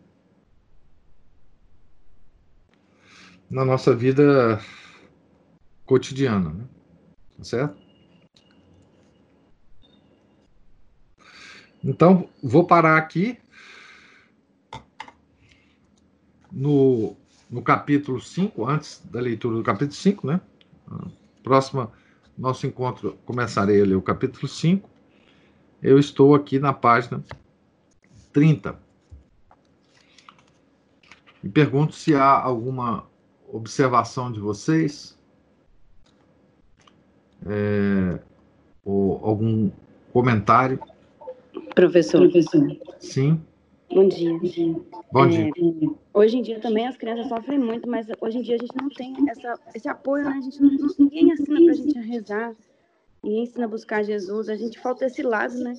Na nossa vida cotidiana, né? Tá certo? Então, vou parar aqui no, no capítulo 5, antes da leitura do capítulo 5, né? Próxima, nosso encontro, começarei a ler o capítulo 5. Eu estou aqui na página 30. E pergunto se há alguma observação de vocês, é, ou algum comentário. Professor. Professor. Sim. Bom dia. Bom dia. É, hoje em dia também as crianças sofrem muito, mas hoje em dia a gente não tem essa, esse apoio, né? A gente não, ninguém ensina para a gente a rezar, ninguém ensina a buscar Jesus, a gente falta esse lado, né?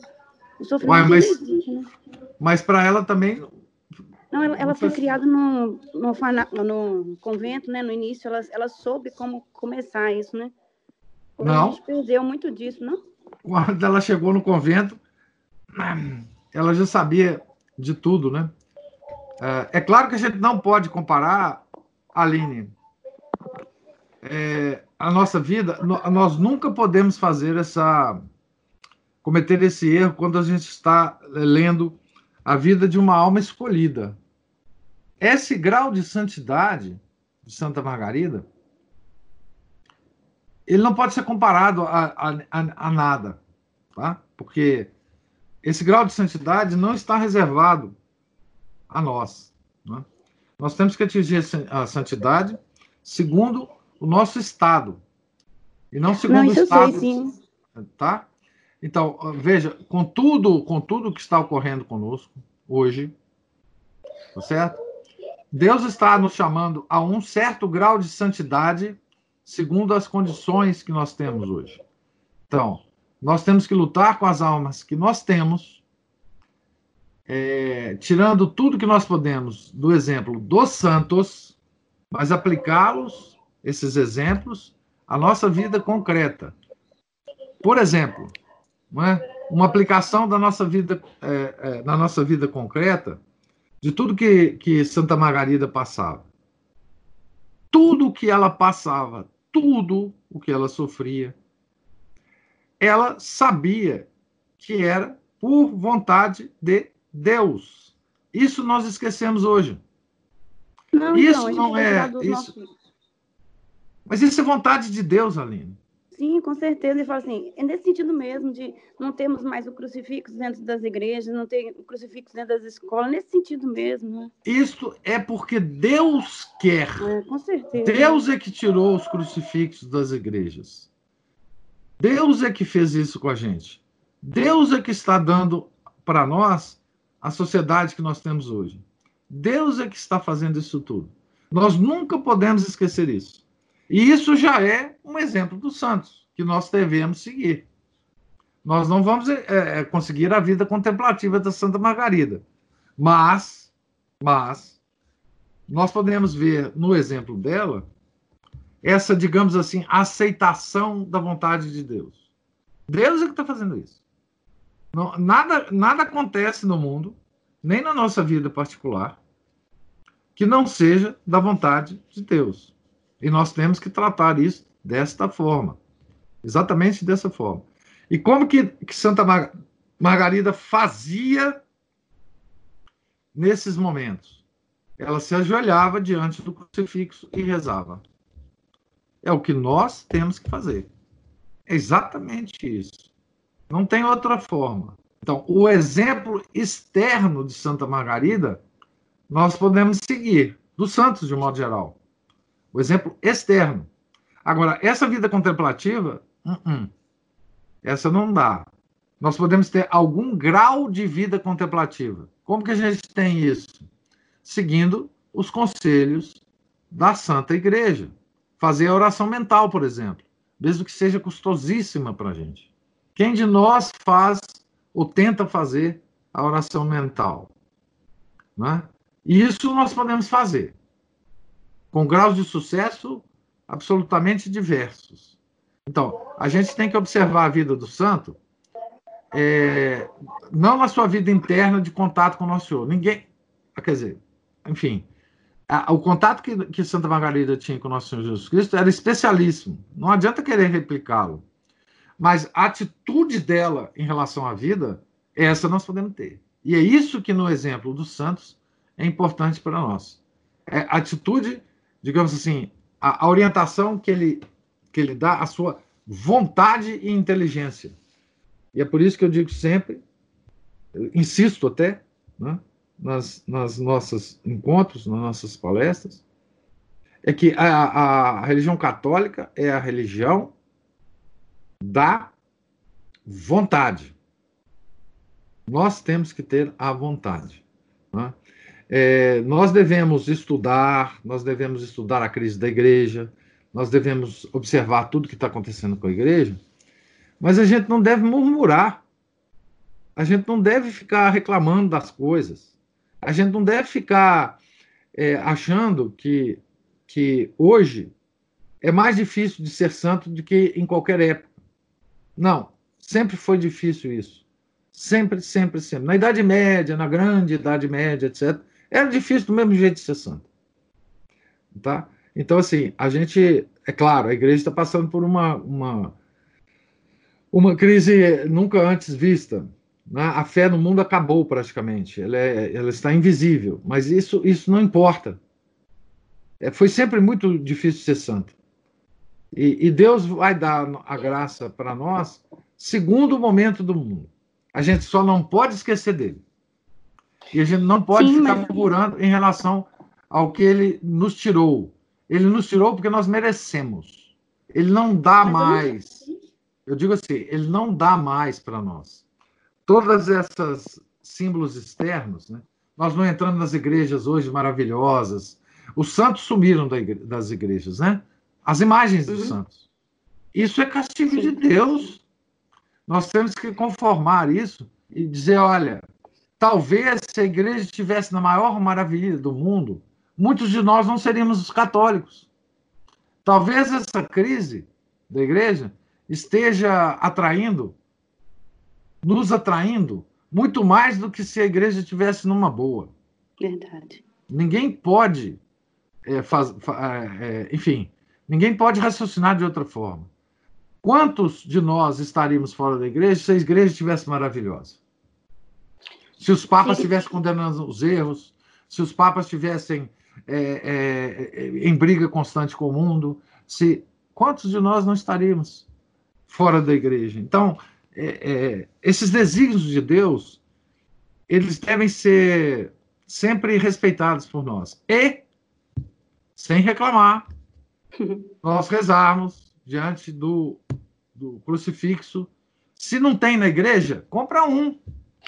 O sofrimento Ué, mas, existe, né? Mas para ela também. Não, ela, ela foi criada no, no, no, convento, né? No início, ela, ela soube como começar isso, né? Não. A gente perdeu muito disso, não? Quando ela chegou no convento, ela já sabia de tudo, né? É, é claro que a gente não pode comparar, Aline, é, a nossa vida, nós nunca podemos fazer essa, cometer esse erro quando a gente está lendo a vida de uma alma escolhida. Esse grau de santidade de Santa Margarida, ele não pode ser comparado a, a, a, a nada, tá? Porque esse grau de santidade não está reservado a nós. Né? Nós temos que atingir a santidade segundo o nosso estado e não segundo não, o estado. Sei, sim. Tá? Então veja, com tudo, com tudo que está ocorrendo conosco hoje, tá certo? Deus está nos chamando a um certo grau de santidade segundo as condições que nós temos hoje. Então, nós temos que lutar com as almas que nós temos, é, tirando tudo que nós podemos do exemplo dos santos, mas aplicá-los, esses exemplos, à nossa vida concreta. Por exemplo, é? uma aplicação da nossa vida, é, é, na nossa vida concreta, de tudo que, que Santa Margarida passava. Tudo o que ela passava, tudo o que ela sofria, ela sabia que era por vontade de Deus. Isso nós esquecemos hoje. Não, isso então, não é. Isso... Nosso... Mas isso é vontade de Deus, Aline. Sim, com certeza. Ele fala assim, é nesse sentido mesmo, de não termos mais o crucifixo dentro das igrejas, não ter o crucifixo dentro das escolas, nesse sentido mesmo. Né? Isso é porque Deus quer. É, com certeza. Deus é que tirou os crucifixos das igrejas. Deus é que fez isso com a gente. Deus é que está dando para nós a sociedade que nós temos hoje. Deus é que está fazendo isso tudo. Nós nunca podemos esquecer isso. E isso já é um exemplo dos santos que nós devemos seguir. Nós não vamos é, conseguir a vida contemplativa da Santa Margarida, mas, mas nós podemos ver no exemplo dela essa, digamos assim, aceitação da vontade de Deus. Deus é que está fazendo isso. Não, nada, nada acontece no mundo, nem na nossa vida particular, que não seja da vontade de Deus. E nós temos que tratar isso desta forma. Exatamente dessa forma. E como que, que Santa Mar Margarida fazia nesses momentos? Ela se ajoelhava diante do crucifixo e rezava. É o que nós temos que fazer. É exatamente isso. Não tem outra forma. Então, o exemplo externo de Santa Margarida, nós podemos seguir, dos santos de um modo geral. O exemplo externo. Agora, essa vida contemplativa, uh -uh, essa não dá. Nós podemos ter algum grau de vida contemplativa. Como que a gente tem isso? Seguindo os conselhos da Santa Igreja. Fazer a oração mental, por exemplo, mesmo que seja custosíssima para a gente. Quem de nós faz ou tenta fazer a oração mental? Né? E isso nós podemos fazer, com graus de sucesso absolutamente diversos. Então, a gente tem que observar a vida do santo, é, não na sua vida interna de contato com o Nosso Senhor. Ninguém. Quer dizer, enfim, o contato que, que Santa Margarida tinha com Nosso Senhor Jesus Cristo era especialíssimo. Não adianta querer replicá-lo. Mas a atitude dela em relação à vida, essa nós podemos ter. E é isso que no exemplo dos santos é importante para nós. É a atitude, digamos assim, a, a orientação que ele, que ele dá, a sua vontade e inteligência. E é por isso que eu digo sempre, eu insisto até, né, nas, nas nossos encontros, nas nossas palestras, é que a, a religião católica é a religião da vontade. Nós temos que ter a vontade. Né? É, nós devemos estudar, nós devemos estudar a crise da igreja, nós devemos observar tudo que está acontecendo com a igreja, mas a gente não deve murmurar, a gente não deve ficar reclamando das coisas, a gente não deve ficar é, achando que, que hoje é mais difícil de ser santo do que em qualquer época. Não, sempre foi difícil isso. Sempre, sempre, sempre. Na Idade Média, na Grande Idade Média, etc., era difícil do mesmo jeito de ser santo. Tá? Então, assim, a gente, é claro, a igreja está passando por uma, uma, uma crise nunca antes vista. Né? A fé no mundo acabou praticamente, ela, é, ela está invisível, mas isso, isso não importa. É, foi sempre muito difícil ser santo. E, e Deus vai dar a graça para nós segundo o momento do mundo. A gente só não pode esquecer dele. E a gente não pode Sim, ficar mas... murmurando em relação ao que ele nos tirou. Ele nos tirou porque nós merecemos. Ele não dá mais. Eu digo assim, ele não dá mais para nós. Todas essas símbolos externos, né? Nós não entramos nas igrejas hoje maravilhosas. Os santos sumiram das igrejas, né? as imagens dos uhum. santos. Isso é castigo Sim. de Deus. Nós temos que conformar isso e dizer: olha, talvez se a igreja estivesse na maior maravilha do mundo, muitos de nós não seríamos os católicos. Talvez essa crise da igreja esteja atraindo, nos atraindo, muito mais do que se a igreja estivesse numa boa. Verdade. Ninguém pode, é, faz, é, enfim, Ninguém pode raciocinar de outra forma. Quantos de nós estaríamos fora da igreja se a igreja estivesse maravilhosa? Se os papas estivessem condenando os erros, se os papas estivessem é, é, em briga constante com o mundo, se quantos de nós não estaríamos fora da igreja? Então, é, é esses desígnios de Deus, eles devem ser sempre respeitados por nós e sem reclamar, nós rezarmos diante do, do crucifixo. Se não tem na igreja, compra um,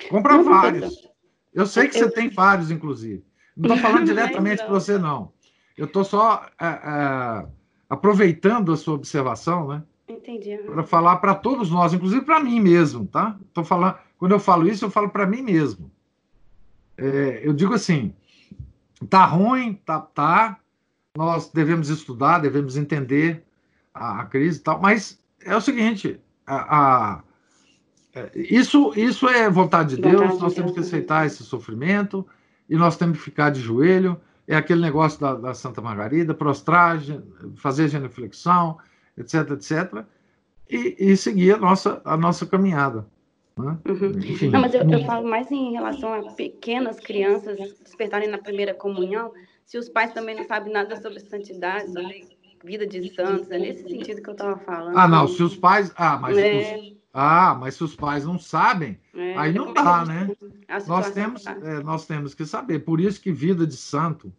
compra vários. Eu sei que você tem vários, inclusive. Não estou falando diretamente para você, não. Eu estou só é, é, aproveitando a sua observação, né? Entendi. Para falar para todos nós, inclusive para mim mesmo, tá? Tô falando, quando eu falo isso, eu falo para mim mesmo. É, eu digo assim, tá ruim, tá, tá, nós devemos estudar, devemos entender a, a crise e tal, mas é o seguinte, a, a, é, isso, isso é vontade de Deus, vontade nós de temos Deus. que aceitar esse sofrimento e nós temos que ficar de joelho, é aquele negócio da, da Santa Margarida, prostrar, fazer genuflexão, etc, etc, e, e seguir a nossa, a nossa caminhada. Né? Uhum. Não, mas eu, eu, falo mais em relação a pequenas crianças despertarem na primeira comunhão, se os pais também não sabem nada sobre santidade, sobre vida de santos, é nesse sentido que eu estava falando. Ah, não, se os pais. Ah, mas. É... Os... Ah, mas se os pais não sabem, é, aí não dá, né? Nós temos, tá. é, nós temos que saber. Por isso que vida de santo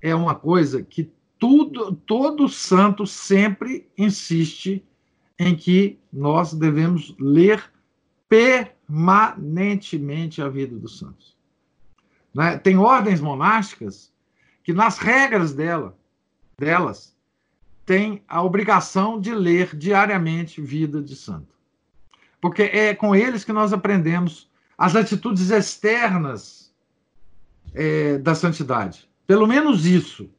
é uma coisa que tudo, todo santo sempre insiste em que nós devemos ler permanentemente a vida dos santos. Né? Tem ordens monásticas que, nas regras dela, delas, tem a obrigação de ler diariamente vida de santo. Porque é com eles que nós aprendemos as atitudes externas é, da santidade. Pelo menos isso.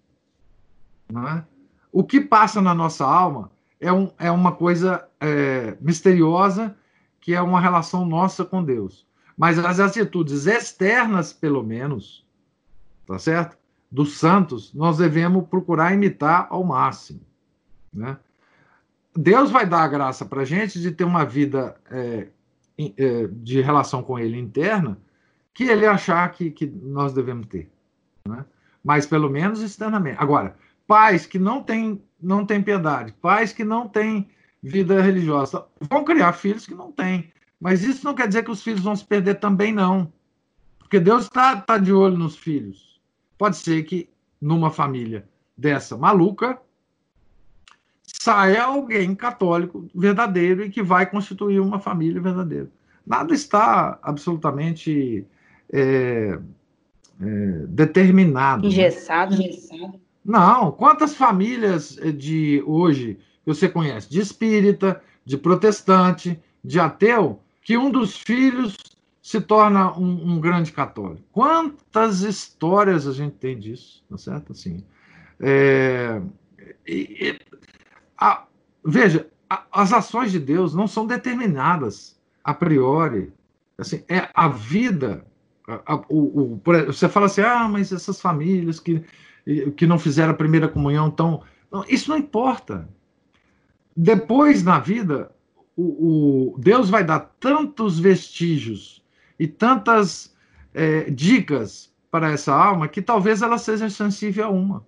É? O que passa na nossa alma é, um, é uma coisa é, misteriosa, que é uma relação nossa com Deus. Mas as atitudes externas, pelo menos, tá certo? Dos santos, nós devemos procurar imitar ao máximo. Né? Deus vai dar a graça para a gente de ter uma vida é, é, de relação com Ele interna que Ele achar que, que nós devemos ter. Né? Mas pelo menos externamente. Agora, pais que não têm, não têm piedade, pais que não têm vida religiosa, vão criar filhos que não têm. Mas isso não quer dizer que os filhos vão se perder também, não. Porque Deus está tá de olho nos filhos. Pode ser que numa família dessa maluca, saia alguém católico verdadeiro e que vai constituir uma família verdadeira. Nada está absolutamente é, é, determinado. Né? Engessado. Não. Quantas famílias de hoje você conhece, de espírita, de protestante, de ateu, que um dos filhos se torna um, um grande católico? Quantas histórias a gente tem disso, tá certo? Assim, é, e, a, veja, a, as ações de Deus não são determinadas a priori. Assim, é a vida. A, o, o, você fala assim, ah, mas essas famílias que, que não fizeram a primeira comunhão estão. Isso não importa. Depois, na vida, o, o, Deus vai dar tantos vestígios e tantas é, dicas para essa alma que talvez ela seja sensível a uma.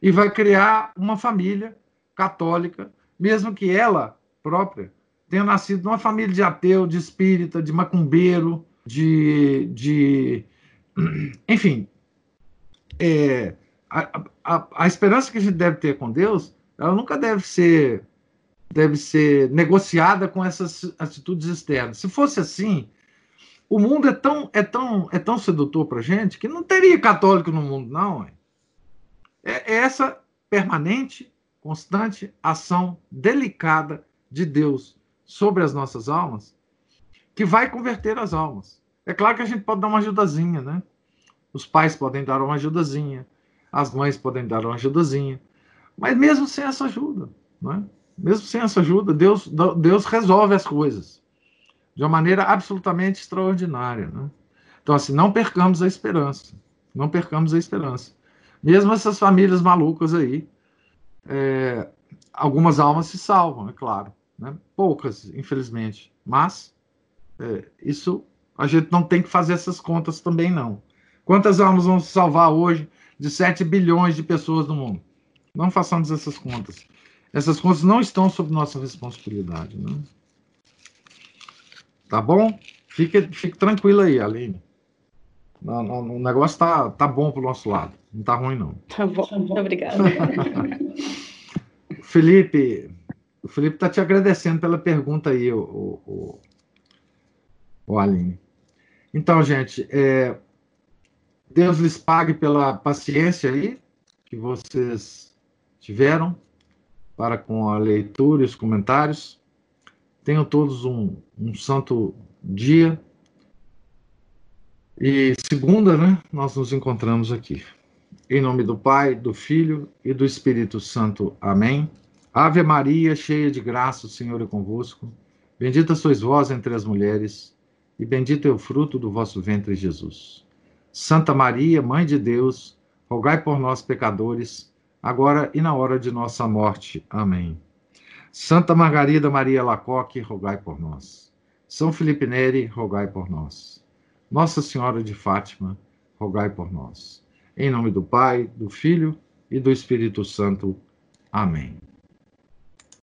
E vai criar uma família católica, mesmo que ela própria tenha nascido numa família de ateu, de espírita, de macumbeiro, de. de enfim. É, a, a, a esperança que a gente deve ter com Deus, ela nunca deve ser deve ser negociada com essas atitudes externas. Se fosse assim, o mundo é tão é tão é tão sedutor para gente que não teria católico no mundo, não. É, é essa permanente constante ação delicada de Deus sobre as nossas almas que vai converter as almas. É claro que a gente pode dar uma ajudazinha, né? Os pais podem dar uma ajudazinha, as mães podem dar uma ajudazinha, mas mesmo sem essa ajuda, é? mesmo sem essa ajuda, Deus, Deus resolve as coisas de uma maneira absolutamente extraordinária. Né? Então, assim, não percamos a esperança, não percamos a esperança. Mesmo essas famílias malucas aí, é, algumas almas se salvam, é claro. Né? Poucas, infelizmente. Mas é, isso a gente não tem que fazer essas contas também, não. Quantas almas vão se salvar hoje de 7 bilhões de pessoas no mundo? Não façamos essas contas. Essas contas não estão sob nossa responsabilidade. Né? Tá bom? Fique, fique tranquilo aí, Aline. o negócio tá, tá bom pro nosso lado. Não tá ruim, não. Tá bom, muito obrigada. Felipe, o Felipe está te agradecendo pela pergunta aí, o, o, o Aline. Então, gente, é, Deus lhes pague pela paciência aí que vocês tiveram para com a leitura e os comentários. Tenham todos um, um santo dia. E segunda, né, nós nos encontramos aqui. Em nome do Pai, do Filho e do Espírito Santo. Amém. Ave Maria, cheia de graça, o Senhor é convosco. Bendita sois vós entre as mulheres, e bendito é o fruto do vosso ventre, Jesus. Santa Maria, Mãe de Deus, rogai por nós, pecadores, agora e na hora de nossa morte. Amém. Santa Margarida Maria Lacoque, rogai por nós. São Felipe Neri, rogai por nós. Nossa Senhora de Fátima, rogai por nós. Em nome do Pai, do Filho e do Espírito Santo. Amém.